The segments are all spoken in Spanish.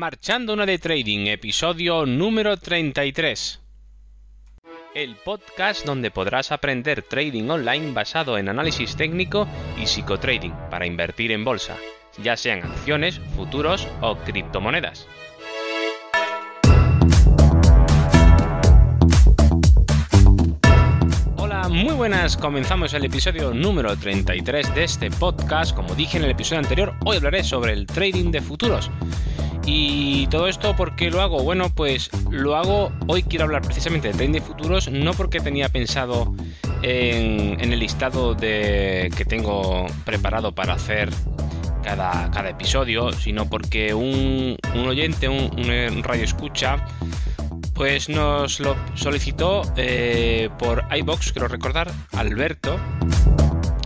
Marchando una de Trading, episodio número 33. El podcast donde podrás aprender trading online basado en análisis técnico y psicotrading para invertir en bolsa, ya sean acciones, futuros o criptomonedas. Hola, muy buenas, comenzamos el episodio número 33 de este podcast. Como dije en el episodio anterior, hoy hablaré sobre el trading de futuros. Y todo esto, ¿por qué lo hago? Bueno, pues lo hago, hoy quiero hablar precisamente de trading de futuros, no porque tenía pensado en, el listado de, que tengo preparado para hacer cada, cada episodio, sino porque un, oyente, un, un, radio escucha, pues nos lo solicitó eh, por iBox, quiero recordar, Alberto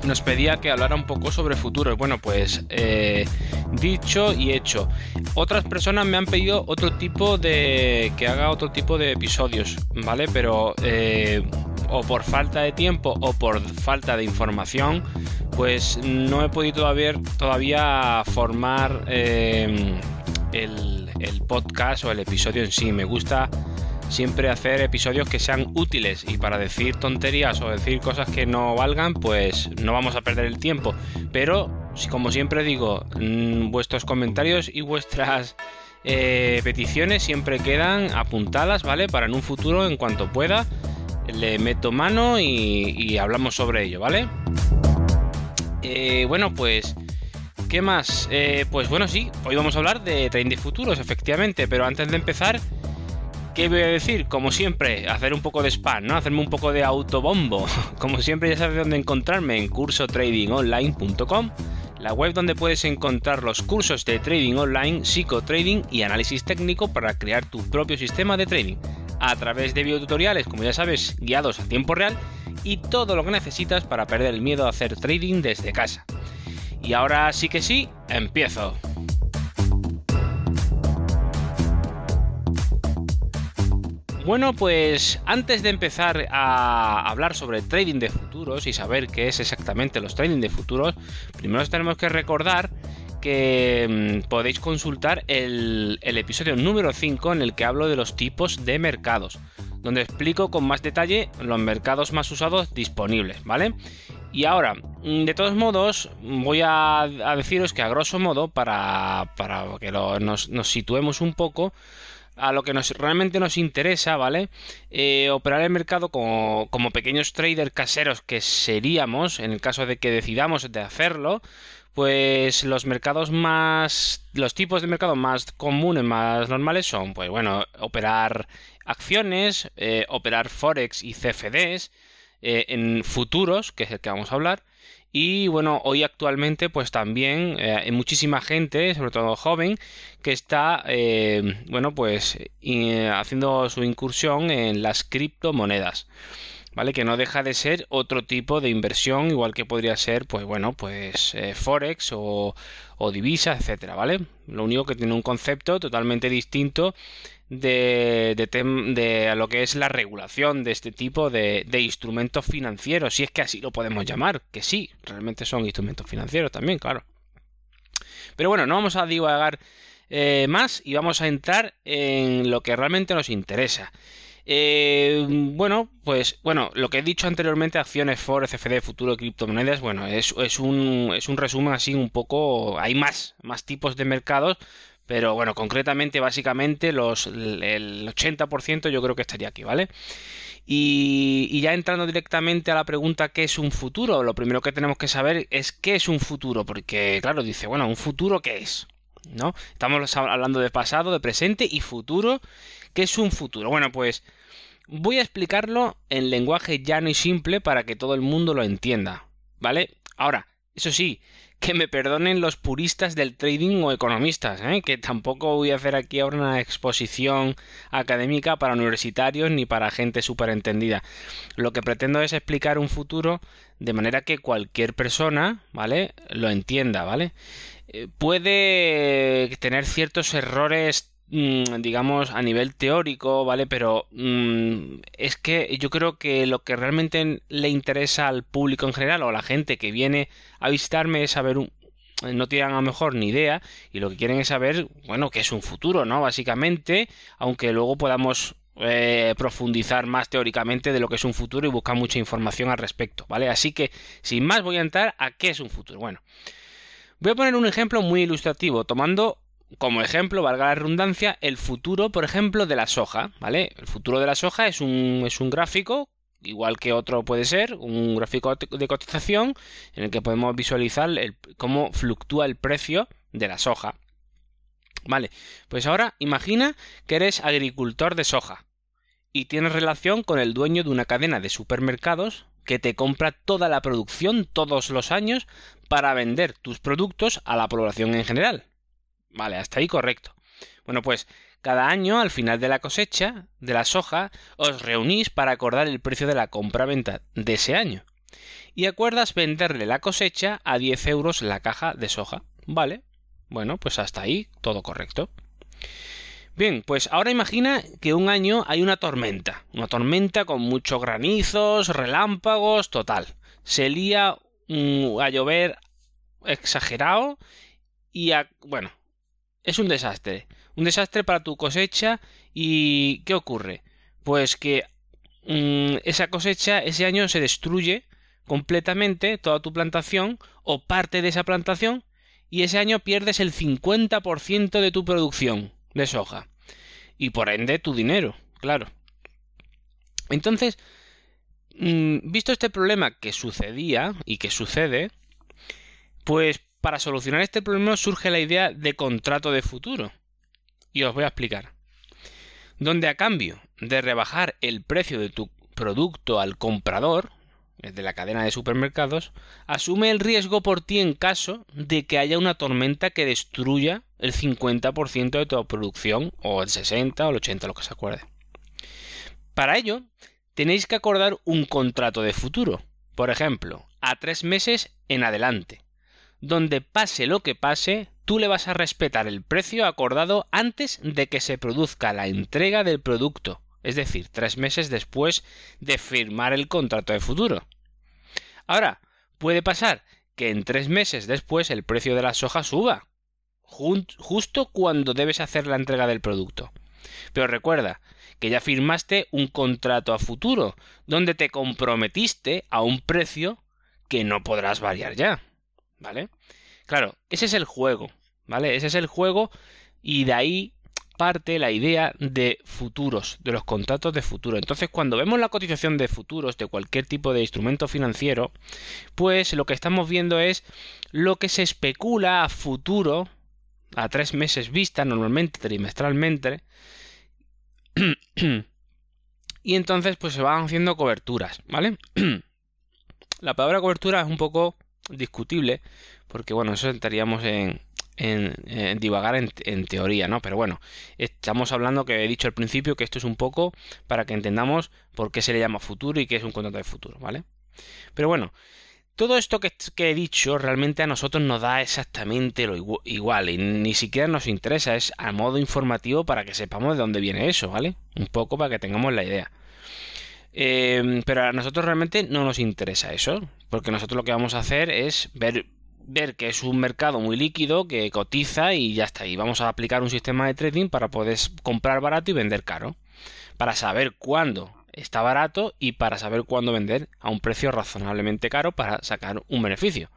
nos pedía que hablara un poco sobre futuros. Bueno, pues eh, dicho y hecho. Otras personas me han pedido otro tipo de. que haga otro tipo de episodios, ¿vale? Pero eh, o por falta de tiempo o por falta de información, pues no he podido todavía, todavía formar eh, el, el podcast o el episodio en sí. Me gusta siempre hacer episodios que sean útiles y para decir tonterías o decir cosas que no valgan, pues no vamos a perder el tiempo. Pero, como siempre digo, mm, vuestros comentarios y vuestras eh, peticiones siempre quedan apuntadas, ¿vale? Para en un futuro, en cuanto pueda, le meto mano y, hablamos sobre ello, ¿vale? Eh, bueno, pues... ¿Qué más? Eh, pues bueno, sí, hoy vamos a hablar de trading futuros, efectivamente, pero antes de empezar, ¿Qué voy a decir? Como siempre, hacer un poco de spam, ¿no? Hacerme un poco de autobombo. Como siempre, ya sabes dónde encontrarme en cursotradingonline.com, la web donde puedes encontrar los cursos de trading online, psicotrading y análisis técnico para crear tu propio sistema de trading. A través de videotutoriales, como ya sabes, guiados a tiempo real y todo lo que necesitas para perder el miedo a hacer trading desde casa. Y ahora sí que sí, empiezo. Bueno, pues antes de empezar a hablar sobre trading de futuros y saber qué es exactamente los trading de futuros, primero tenemos que recordar que mm, podéis consultar el, episodio número 5 en el que hablo de los tipos de mercados, donde explico con más detalle los mercados más usados disponibles, ¿vale? Y ahora, mm, de todos modos, voy a, deciros que a grosso modo, para, que nos, nos situemos un poco, a lo que nos, realmente nos interesa, ¿vale? Eh, operar el mercado como, como, pequeños traders caseros que seríamos, en el caso de que decidamos de hacerlo, pues los mercados más, los tipos de mercado más comunes, más normales son, pues bueno, operar acciones, eh, operar forex y CFDs, eh, en futuros, que es el que vamos a hablar, y bueno, hoy actualmente pues también eh, hay muchísima gente, sobre todo joven, que está, eh, bueno, pues haciendo su incursión en las criptomonedas. ¿Vale? Que no deja de ser otro tipo de inversión, igual que podría ser, pues bueno, pues eh, Forex o, o divisa, etcétera, ¿vale? Lo único que tiene un concepto totalmente distinto de, de, lo que es la regulación de este tipo de, instrumentos financieros, si es que así lo podemos llamar, que sí, realmente son instrumentos financieros también, claro. Pero bueno, no vamos a divagar eh, más y vamos a entrar en lo que realmente nos interesa. Eh, bueno, pues bueno, lo que he dicho anteriormente, acciones for, CFD, futuro, criptomonedas, bueno, es, es, un, es un resumen así un poco, hay más, más tipos de mercados, pero bueno, concretamente, básicamente, los, el 80% yo creo que estaría aquí, ¿vale? Y, ya entrando directamente a la pregunta ¿qué es un futuro? Lo primero que tenemos que saber es qué es un futuro, porque claro, dice, bueno, ¿un futuro qué es? ¿No? Estamos hablando de pasado, de presente y futuro. ¿Qué es un futuro? Bueno, pues voy a explicarlo en lenguaje llano y simple para que todo el mundo lo entienda, ¿vale? Ahora, eso sí, que me perdonen los puristas del trading o economistas, ¿eh? que tampoco voy a hacer aquí ahora una exposición académica para universitarios ni para gente súper entendida. Lo que pretendo es explicar un futuro de manera que cualquier persona, ¿vale? Lo entienda, ¿vale? Eh, puede tener ciertos errores digamos, a nivel teórico, ¿vale? Pero mm, es que yo creo que lo que realmente le interesa al público en general o a la gente que viene a visitarme es saber no tienen a lo mejor ni idea y lo que quieren es saber, bueno, qué es un futuro, ¿no? Básicamente, aunque luego podamos eh, profundizar más teóricamente de lo que es un futuro y buscar mucha información al respecto, ¿vale? Así que, sin más, voy a entrar a qué es un futuro. Bueno, voy a poner un ejemplo muy ilustrativo, tomando como ejemplo, valga la redundancia, el futuro, por ejemplo, de la soja, ¿vale? El futuro de la soja es un, es un gráfico igual que otro puede ser, un gráfico de cotización en el que podemos visualizar cómo fluctúa el precio de la soja. Vale, pues ahora imagina que eres agricultor de soja y tienes relación con el dueño de una cadena de supermercados que te compra toda la producción todos los años para vender tus productos a la población en general. Vale, hasta ahí correcto. Bueno, pues cada año, al final de la cosecha de la soja, os reunís para acordar el precio de la compra-venta de ese año. Y acuerdas venderle la cosecha a 10 euros la caja de soja. ¿Vale? Bueno, pues hasta ahí todo correcto. Bien, pues ahora imagina que un año hay una tormenta. Una tormenta con muchos granizos, relámpagos, total. Se lía mm, a llover exagerado y a, bueno, es un desastre un desastre para tu cosecha y ¿qué ocurre? Pues que mm, esa cosecha ese año se destruye completamente toda tu plantación o parte de esa plantación y ese año pierdes el 50% de tu producción de soja y por ende tu dinero, claro. Entonces, mm, visto este problema que sucedía y que sucede, pues para solucionar este problema surge la idea de contrato de futuro y os voy a explicar. Donde a cambio de rebajar el precio de tu producto al comprador, de la cadena de supermercados, asume el riesgo por ti en caso de que haya una tormenta que destruya el 50% de tu producción, o el 60 o el 80, lo que se acuerde. Para ello, tenéis que acordar un contrato de futuro, por ejemplo, a tres meses en adelante, donde pase lo que pase, tú le vas a respetar el precio acordado antes de que se produzca la entrega del producto, es decir, tres meses después de firmar el contrato de futuro. Ahora, puede pasar que en tres meses después el precio de la soja suba, justo cuando debes hacer la entrega del producto. Pero recuerda que ya firmaste un contrato a futuro, donde te comprometiste a un precio que no podrás variar ya. ¿Vale? Claro, ese es el juego, ¿vale? Ese es el juego y de ahí parte la idea de futuros, de los contratos de futuro. Entonces, cuando vemos la cotización de futuros de cualquier tipo de instrumento financiero, pues lo que estamos viendo es lo que se especula a futuro, a tres meses vista, normalmente trimestralmente, y entonces pues se van haciendo coberturas, ¿vale? la palabra cobertura es un poco discutible, porque bueno, eso estaríamos en, en, divagar en, teoría, ¿no? Pero bueno, estamos hablando que he dicho al principio que esto es un poco para que entendamos por qué se le llama futuro y qué es un contrato de futuro, ¿vale? Pero bueno, todo esto que, he dicho realmente a nosotros nos da exactamente lo igual y ni siquiera nos interesa, es a modo informativo para que sepamos de dónde viene eso, ¿vale? Un poco para que tengamos la idea. Em, pero a nosotros realmente no nos interesa eso, porque nosotros lo que vamos a hacer es ver, ver que es un mercado muy líquido, que cotiza y ya está. Y vamos a aplicar un sistema de trading para poder comprar barato y vender caro. Para saber cuándo está barato y para saber cuándo vender a un precio razonablemente caro para sacar un beneficio.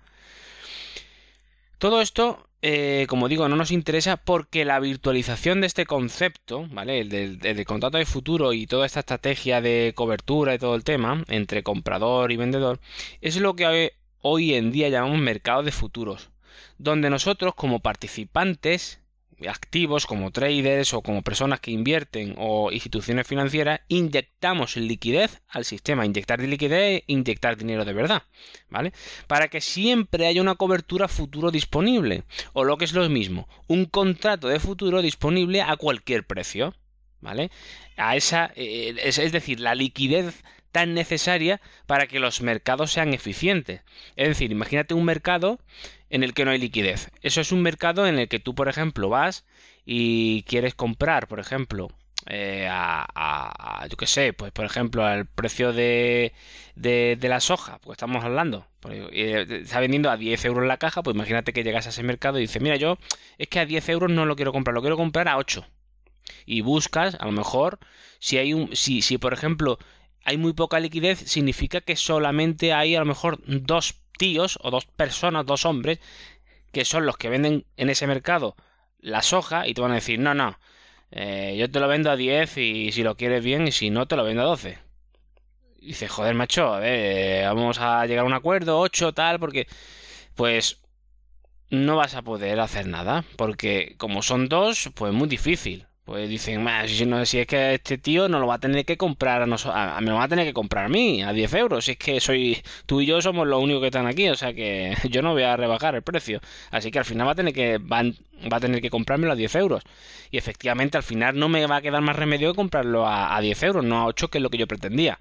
Todo esto eh, como digo, no nos interesa porque la virtualización de este concepto, ¿vale? El del, contrato de futuro y toda esta estrategia de cobertura y todo el tema entre comprador y vendedor es lo que hoy en día llamamos mercado de futuros, donde nosotros como participantes activos como traders o como personas que invierten o instituciones financieras inyectamos liquidez al sistema, inyectar liquidez, inyectar dinero de verdad, ¿vale? Para que siempre haya una cobertura futuro disponible o lo que es lo mismo, un contrato de futuro disponible a cualquier precio, ¿vale? A esa eh, es, es decir, la liquidez tan necesaria para que los mercados sean eficientes. Es decir, imagínate un mercado en el que no hay liquidez. Eso es un mercado en el que tú, por ejemplo, vas y quieres comprar, por ejemplo, eh, a, yo qué sé, pues por ejemplo, al precio de, de, la soja, pues estamos hablando, eh, está vendiendo a 10 euros la caja, pues imagínate que llegas a ese mercado y dices, mira, yo es que a 10 euros no lo quiero comprar, lo quiero comprar a 8. Y buscas, a lo mejor, si hay un, si, si por ejemplo hay muy poca liquidez, significa que solamente hay a lo mejor dos tíos o dos personas, dos hombres, que son los que venden en ese mercado la soja y te van a decir, no, no, eh, yo te lo vendo a 10 y si lo quieres bien y si no te lo vendo a 12. Y dices, joder, macho, a ver, vamos a llegar a un acuerdo, 8, tal, porque pues no vas a poder hacer nada, porque como son dos, pues muy difícil. Pues dicen, si, no, si es que este tío no lo va a tener que comprar a nosotros, a, me lo va a tener que comprar a mí, a 10 euros. Si es que soy tú y yo somos los únicos que están aquí, o sea que yo no voy a rebajar el precio. Así que al final va a tener que, va, a tener que comprármelo a 10 euros. Y efectivamente al final no me va a quedar más remedio que comprarlo a, a 10 euros, no a 8, que es lo que yo pretendía.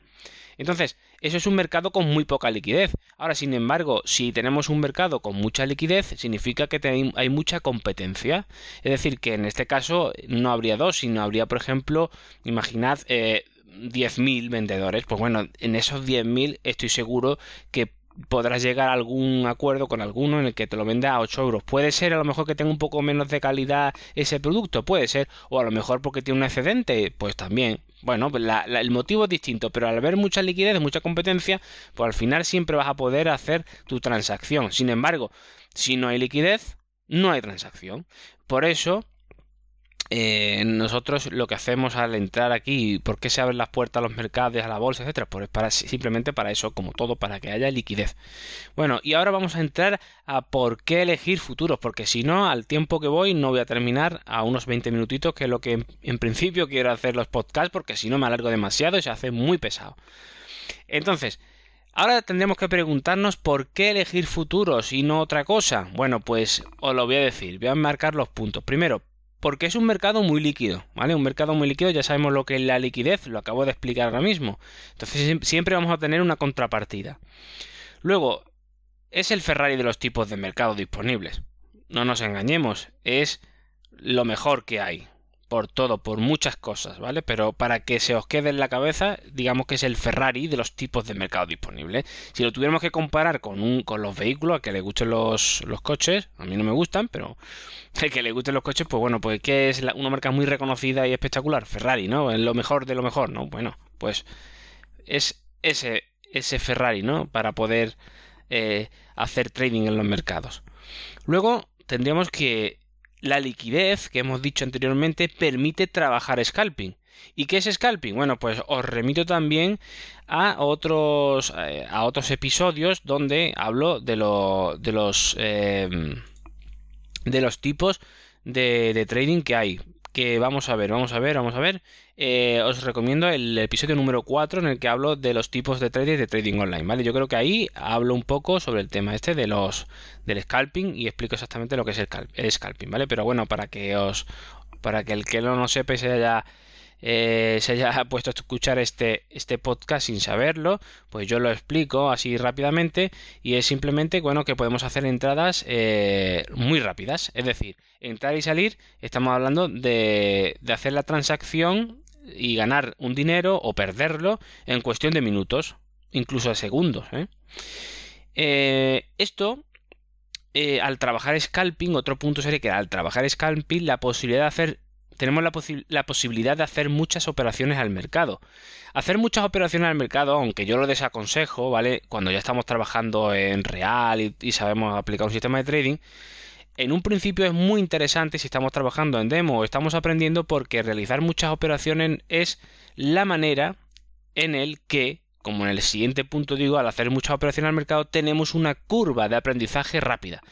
Entonces, eso es un mercado con muy poca liquidez. Ahora, sin embargo, si tenemos un mercado con mucha liquidez, significa que hay mucha competencia. Es decir, que en este caso no habría dos, sino habría, por ejemplo, imaginad, eh, 10.000 vendedores. Pues bueno, en esos 10.000 estoy seguro que podrás llegar a algún acuerdo con alguno en el que te lo venda a 8 euros. Puede ser a lo mejor que tenga un poco menos de calidad ese producto, puede ser, o a lo mejor porque tiene un excedente, pues también. Bueno, pues el motivo es distinto, pero al haber mucha liquidez, mucha competencia, pues al final siempre vas a poder hacer tu transacción. Sin embargo, si no hay liquidez, no hay transacción. Por eso, eh, nosotros lo que hacemos al entrar aquí, ¿por qué se abren las puertas a los mercados, a la bolsa, etcétera? Pues para, simplemente para eso, como todo, para que haya liquidez. Bueno, y ahora vamos a entrar a por qué elegir futuros, porque si no, al tiempo que voy, no voy a terminar a unos 20 minutitos, que es lo que en, principio quiero hacer los podcasts, porque si no me alargo demasiado y se hace muy pesado. Entonces, Ahora tendremos que preguntarnos por qué elegir futuros y no otra cosa. Bueno, pues os lo voy a decir, voy a marcar los puntos. Primero, porque es un mercado muy líquido, ¿vale? Un mercado muy líquido, ya sabemos lo que es la liquidez, lo acabo de explicar ahora mismo. Entonces siempre vamos a tener una contrapartida. Luego, es el Ferrari de los tipos de mercado disponibles. No nos engañemos, es lo mejor que hay, por todo, por muchas cosas, ¿vale? Pero para que se os quede en la cabeza, digamos que es el Ferrari de los tipos de mercado disponibles. Si lo tuviéramos que comparar con, un, con los vehículos, a que le gusten los, los coches, a mí no me gustan, pero a que le gusten los coches, pues bueno, pues que es una marca muy reconocida y espectacular, Ferrari, ¿no? Es lo mejor de lo mejor, ¿no? Bueno, pues es ese, ese Ferrari, ¿no? Para poder eh, hacer trading en los mercados. Luego tendríamos que la liquidez que hemos dicho anteriormente permite trabajar scalping. ¿Y qué es scalping? Bueno, pues os remito también a otros, eh, a otros episodios donde hablo de, de los eh, de los tipos de, de trading que hay que vamos a ver, vamos a ver, vamos a ver. Eh, os recomiendo el episodio número 4 en el que hablo de los tipos de trading de trading online, ¿vale? Yo creo que ahí hablo un poco sobre el tema este de los del scalping y explico exactamente lo que es el, el scalping, ¿vale? Pero bueno, para que os para que el que no lo sepa se haya eh, se haya puesto a escuchar este, este podcast sin saberlo, pues yo lo explico así rápidamente y es simplemente bueno que podemos hacer entradas eh, muy rápidas, es decir, entrar y salir, estamos hablando de, de hacer la transacción y ganar un dinero o perderlo en cuestión de minutos, incluso de segundos. ¿eh? esto al trabajar scalping, otro punto sería que al trabajar scalping, la posibilidad de hacer tenemos la, posibilidad de hacer muchas operaciones al mercado. Hacer muchas operaciones al mercado, aunque yo lo desaconsejo, ¿vale? Cuando ya estamos trabajando en real y, sabemos aplicar un sistema de trading, en un principio es muy interesante si estamos trabajando en demo o estamos aprendiendo porque realizar muchas operaciones es la manera en el que, como en el siguiente punto digo, al hacer muchas operaciones al mercado tenemos una curva de aprendizaje rápida.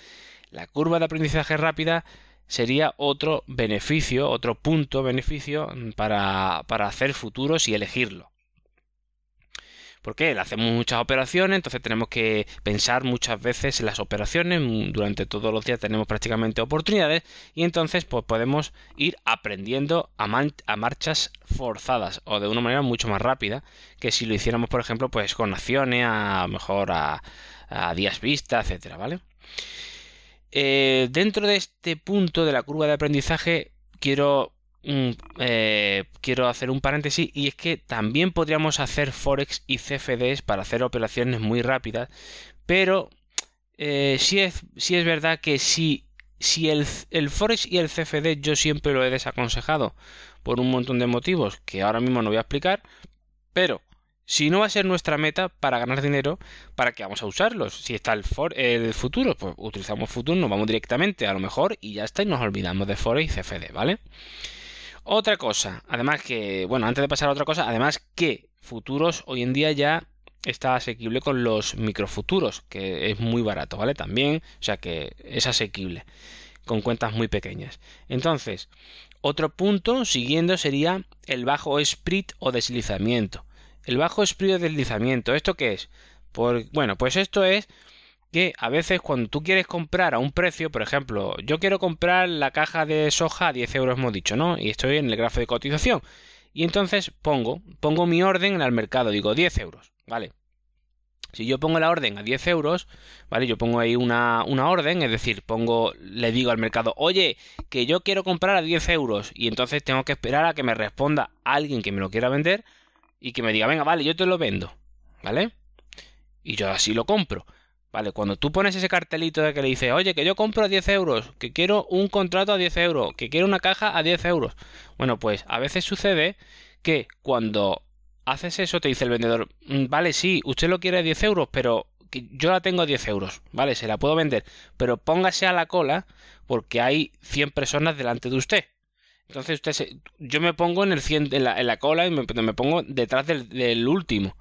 La curva de aprendizaje rápida sería otro beneficio, otro punto beneficio para, para hacer futuros y elegirlo. Porque hacemos muchas operaciones, entonces tenemos que pensar muchas veces en las operaciones, durante todos los días tenemos prácticamente oportunidades y entonces pues podemos ir aprendiendo a, a, marchas forzadas o de una manera mucho más rápida que si lo hiciéramos por ejemplo pues con acciones, a mejor a, a días vista, etcétera, ¿vale? Eh, dentro de este punto de la curva de aprendizaje quiero mm, eh, quiero hacer un paréntesis y es que también podríamos hacer Forex y CFDs para hacer operaciones muy rápidas, pero eh, sí, es, es verdad que si, si el, el Forex y el CFD yo siempre lo he desaconsejado por un montón de motivos que ahora mismo no voy a explicar, pero si no va a ser nuestra meta para ganar dinero, ¿para qué vamos a usarlos? Si está el, el futuro, pues utilizamos futuro, nos vamos directamente a lo mejor y ya está y nos olvidamos de Forex y CFD, ¿vale? Otra cosa, además que, bueno, antes de pasar a otra cosa, además que futuros hoy en día ya está asequible con los microfuturos, que es muy barato, ¿vale? También, o sea que es asequible, con cuentas muy pequeñas. Entonces, otro punto siguiendo sería el bajo split o deslizamiento. El bajo o deslizamiento, ¿esto qué es? bueno, pues esto es que a veces cuando tú quieres comprar a un precio, por ejemplo, yo quiero comprar la caja de soja a 10 euros, hemos dicho, ¿no? Y estoy en el grafo de cotización. Y entonces pongo, pongo mi orden en el mercado, digo 10 euros, ¿vale? Si yo pongo la orden a 10 euros, ¿vale? Yo pongo ahí una, una, orden, es decir, pongo, le digo al mercado, oye, que yo quiero comprar a 10 euros, y entonces tengo que esperar a que me responda alguien que me lo quiera vender y que me diga, venga, vale, yo te lo vendo, ¿vale? Y yo así lo compro. Vale, cuando tú pones ese cartelito de que le dices, oye, que yo compro a 10 euros, que quiero un contrato a 10 euros, que quiero una caja a 10 euros. Bueno, pues a veces sucede que cuando haces eso, te dice el vendedor, mm, vale, sí, usted lo quiere a 10 euros, pero yo la tengo a 10 euros, vale, se la puedo vender, pero póngase a la cola porque hay 100 personas delante de usted. Entonces usted yo me pongo en, el 100, en, la, cola y me, pongo detrás del, último.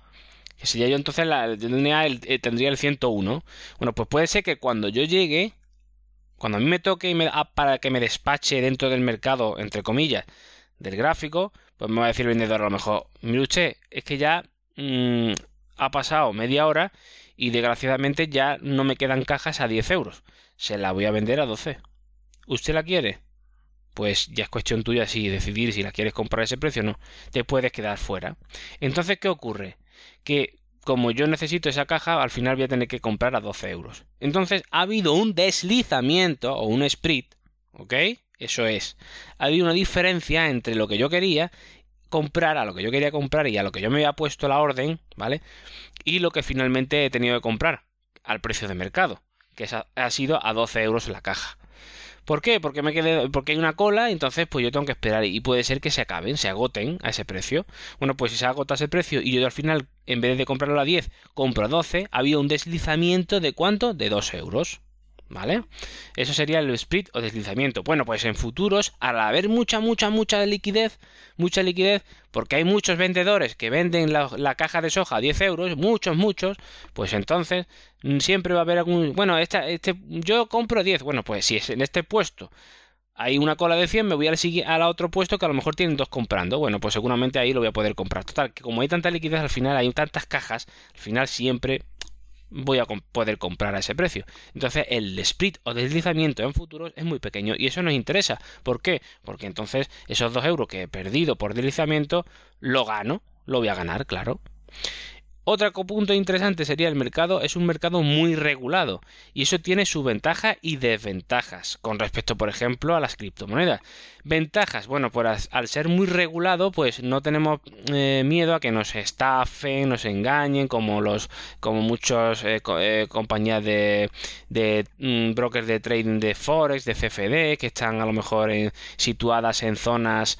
Que sería yo entonces la, tendría, el, eh, tendría el 101. Bueno, pues puede ser que cuando yo llegue, cuando a mí me toque y me, ah, para que me despache dentro del mercado, entre comillas, del gráfico, pues me va a decir el vendedor a lo mejor, mire usted, es que ya mm, ha pasado media hora y desgraciadamente ya no me quedan cajas a 10 euros. Se la voy a vender a 12. ¿Usted la quiere? Pues ya es cuestión tuya si decidir si la quieres comprar a ese precio o no. Te puedes quedar fuera. Entonces, ¿qué ocurre? Que como yo necesito esa caja, al final voy a tener que comprar a 12 euros. Entonces, ha habido un deslizamiento o un split, ¿ok? Eso es. Ha habido una diferencia entre lo que yo quería comprar, a lo que yo quería comprar y a lo que yo me había puesto la orden, ¿vale? Y lo que finalmente he tenido que comprar al precio de mercado, que ha sido a 12 euros la caja. ¿Por qué? Porque me quedé, porque hay una cola, entonces pues yo tengo que esperar y puede ser que se acaben, se agoten a ese precio. Bueno, pues si se agota ese precio y yo al final, en vez de comprarlo a 10, compro a 12, había un deslizamiento de cuánto? De 2 euros. ¿Vale? Eso sería el split o deslizamiento. Bueno, pues en futuros, al haber mucha, mucha, mucha liquidez, mucha liquidez, porque hay muchos vendedores que venden la, caja de soja a 10 euros, muchos, muchos, pues entonces mm, siempre va a haber algún... Bueno, esta, este, yo compro 10, bueno, pues si es en este puesto hay una cola de 100, me voy al, al otro puesto que a lo mejor tienen dos comprando. Bueno, pues seguramente ahí lo voy a poder comprar. Total, que como hay tanta liquidez al final, hay tantas cajas, al final siempre voy a poder comprar a ese precio. Entonces el split o deslizamiento en futuros es muy pequeño y eso nos interesa. ¿Por qué? Porque entonces esos 2 euros que he perdido por deslizamiento lo gano, lo voy a ganar, claro. Otro punto interesante sería el mercado, es un mercado muy regulado y eso tiene su ventaja y desventajas con respecto, por ejemplo, a las criptomonedas. Ventajas, bueno, pues al ser muy regulado, pues no tenemos eh, miedo a que nos estafen, nos engañen, como los, como muchos eh, eh, compañías de, de mm, brokers de trading de forex, de CFD, que están a lo mejor situadas en zonas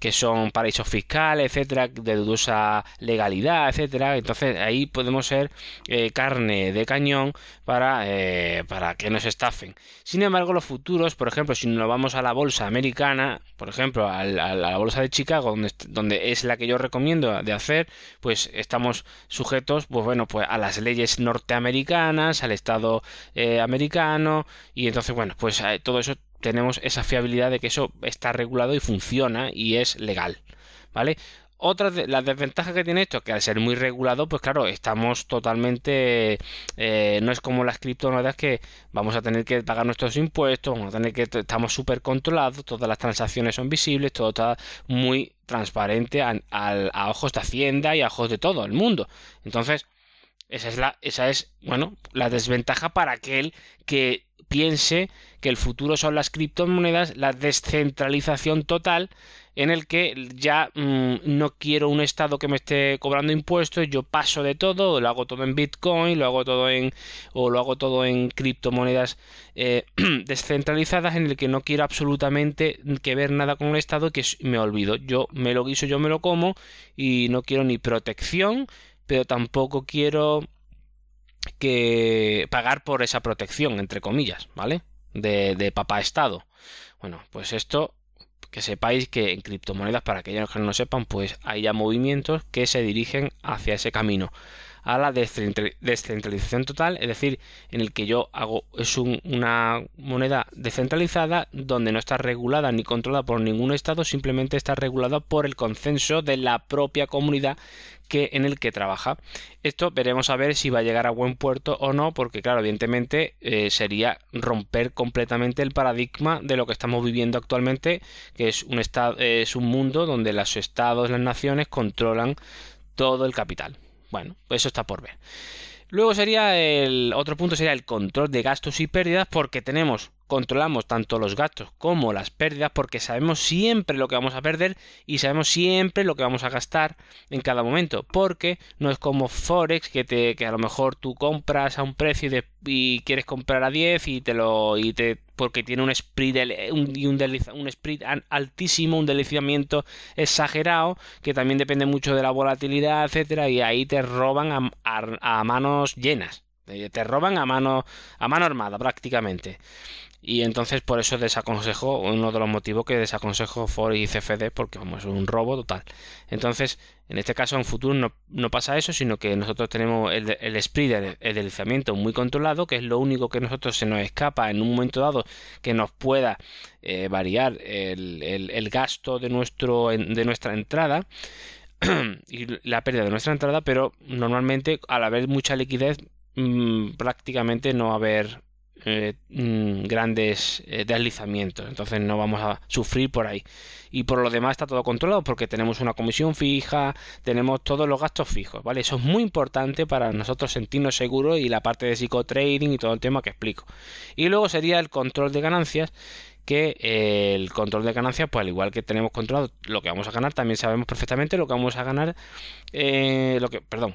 que son paraísos fiscales, etcétera, de dudosa legalidad, etcétera. Entonces ahí podemos ser eh, carne de cañón para, eh, para que nos estafen. Sin embargo, los futuros, por ejemplo, si nos vamos a la bolsa americana, por ejemplo, a la, bolsa de Chicago, donde, donde, es la que yo recomiendo de hacer, pues estamos sujetos, pues bueno, pues a las leyes norteamericanas, al Estado eh, americano, y entonces, bueno, pues todo eso tenemos esa fiabilidad de que eso está regulado y funciona y es legal, ¿vale? Otra de las desventajas que tiene esto es que al ser muy regulado, pues claro, estamos totalmente. Eh, no es como las criptomonedas que vamos a tener que pagar nuestros impuestos, vamos a tener que. Estamos súper controlados, todas las transacciones son visibles, todo está muy transparente a, a, ojos de Hacienda y a ojos de todo el mundo. Entonces, esa es la. Esa es, bueno, la desventaja para aquel que piense que el futuro son las criptomonedas, la descentralización total en el que ya mm, no quiero un estado que me esté cobrando impuestos, yo paso de todo, lo hago todo en Bitcoin, lo hago todo en o lo hago todo en criptomonedas eh, descentralizadas en el que no quiero absolutamente que ver nada con el estado que me olvido. Yo me lo guiso, yo me lo como y no quiero ni protección, pero tampoco quiero que pagar por esa protección, entre comillas, ¿vale? De, papá Estado. Bueno, pues esto que sepáis que en criptomonedas, para aquellos que no lo sepan, pues hay ya movimientos que se dirigen hacia ese camino a la descentralización total, es decir, en el que yo hago es una moneda descentralizada donde no está regulada ni controlada por ningún estado, simplemente está regulada por el consenso de la propia comunidad en el que trabaja. Esto veremos a ver si va a llegar a buen puerto o no, porque claro, evidentemente eh, sería romper completamente el paradigma de lo que estamos viviendo actualmente, que es un estado, es un mundo donde los estados, las naciones controlan todo el capital. Bueno, pues eso está por ver. Luego sería el otro punto sería el control de gastos y pérdidas porque tenemos controlamos tanto los gastos como las pérdidas porque sabemos siempre lo que vamos a perder y sabemos siempre lo que vamos a gastar en cada momento porque no es como forex que te que a lo mejor tú compras a un precio y, y quieres comprar a 10 y te lo y te porque tiene un spread, un, un, altísimo, un deslizamiento exagerado, que también depende mucho de la volatilidad, etcétera, y ahí te roban a, manos llenas. Eh, te roban a mano, a mano armada prácticamente. Y entonces por eso desaconsejo, uno de los motivos que desaconsejo For y CFD, porque vamos, es un robo total. Entonces, en este caso en futuro no, no pasa eso, sino que nosotros tenemos el, el el, deslizamiento muy controlado, que es lo único que nosotros se nos escapa en un momento dado que nos pueda eh, variar el, el, gasto de, nuestro, de nuestra entrada y la pérdida de nuestra entrada, pero normalmente al haber mucha liquidez mm, prácticamente no va a haber eh, mm, grandes eh, deslizamientos. Entonces no vamos a sufrir por ahí. Y por lo demás está todo controlado porque tenemos una comisión fija, tenemos todos los gastos fijos, ¿vale? Eso es muy importante para nosotros sentirnos seguros y la parte de psicotrading y todo el tema que explico. Y luego sería el control de ganancias que eh, el control de ganancias, pues al igual que tenemos controlado lo que vamos a ganar, también sabemos perfectamente lo que vamos a ganar, eh, lo que, perdón,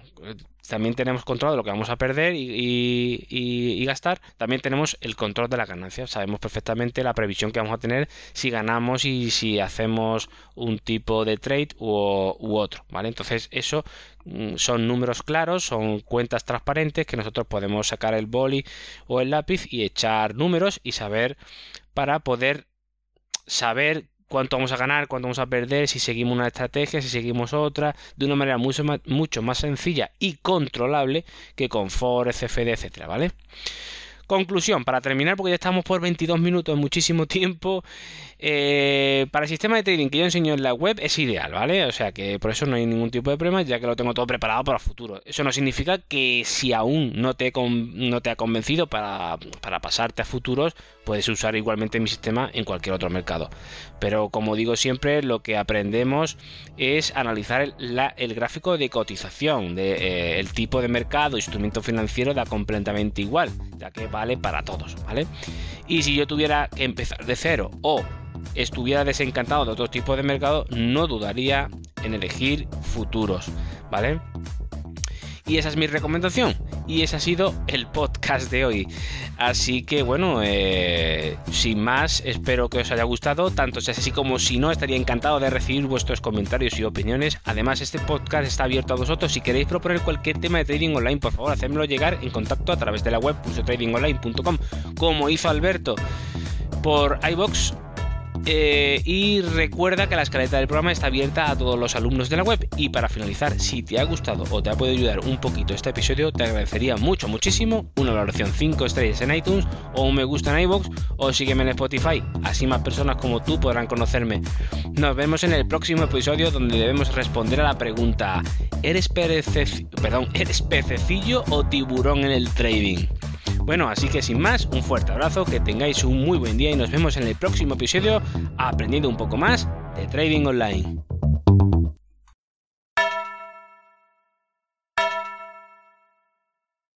también tenemos control de lo que vamos a perder y, gastar, también tenemos el control de las ganancias, sabemos perfectamente la previsión que vamos a tener si ganamos y si hacemos un tipo de trade u, u otro, ¿vale? Entonces eso mm, son números claros, son cuentas transparentes que nosotros podemos sacar el boli o el lápiz y echar números y saber para poder saber cuánto vamos a ganar, cuánto vamos a perder, si seguimos una estrategia, si seguimos otra, de una manera mucho más, mucho más sencilla y controlable que con For, CFD, etcétera, ¿vale? Conclusión, para terminar, porque ya estamos por 22 minutos, muchísimo tiempo. Eh, para el sistema de trading que yo enseño en la web es ideal, ¿vale? O sea que por eso no hay ningún tipo de problema, ya que lo tengo todo preparado para el futuro. Eso no significa que si aún no te, no te ha convencido para, para pasarte a futuros, puedes usar igualmente mi sistema en cualquier otro mercado. Pero como digo siempre, lo que aprendemos es analizar el, gráfico de cotización, de, eh, el tipo de mercado, instrumento financiero da completamente igual, ya que vale para todos, ¿vale? Y si yo tuviera que empezar de cero o estuviera desencantado de otro tipo de mercado, no dudaría en elegir futuros, ¿vale? Y esa es mi recomendación. Y ese ha sido el podcast de hoy. Así que bueno, eh, sin más, espero que os haya gustado. Tanto si es así como si no, estaría encantado de recibir vuestros comentarios y opiniones. Además, este podcast está abierto a vosotros. Si queréis proponer cualquier tema de trading online, por favor, hacedmelo llegar en contacto a través de la web tradingonline.com, como hizo Alberto por iBox eh, y recuerda que la escaleta del programa está abierta a todos los alumnos de la web. Y para finalizar, si te ha gustado o te ha podido ayudar un poquito este episodio, te agradecería mucho, muchísimo una valoración 5 estrellas en iTunes o un me gusta en iBox o sígueme en Spotify. Así más personas como tú podrán conocerme. Nos vemos en el próximo episodio donde debemos responder a la pregunta: ¿eres, perdón, ¿eres pececillo o tiburón en el trading? Bueno, así que sin más, un fuerte abrazo, que tengáis un muy buen día y nos vemos en el próximo episodio aprendiendo un poco más de trading online.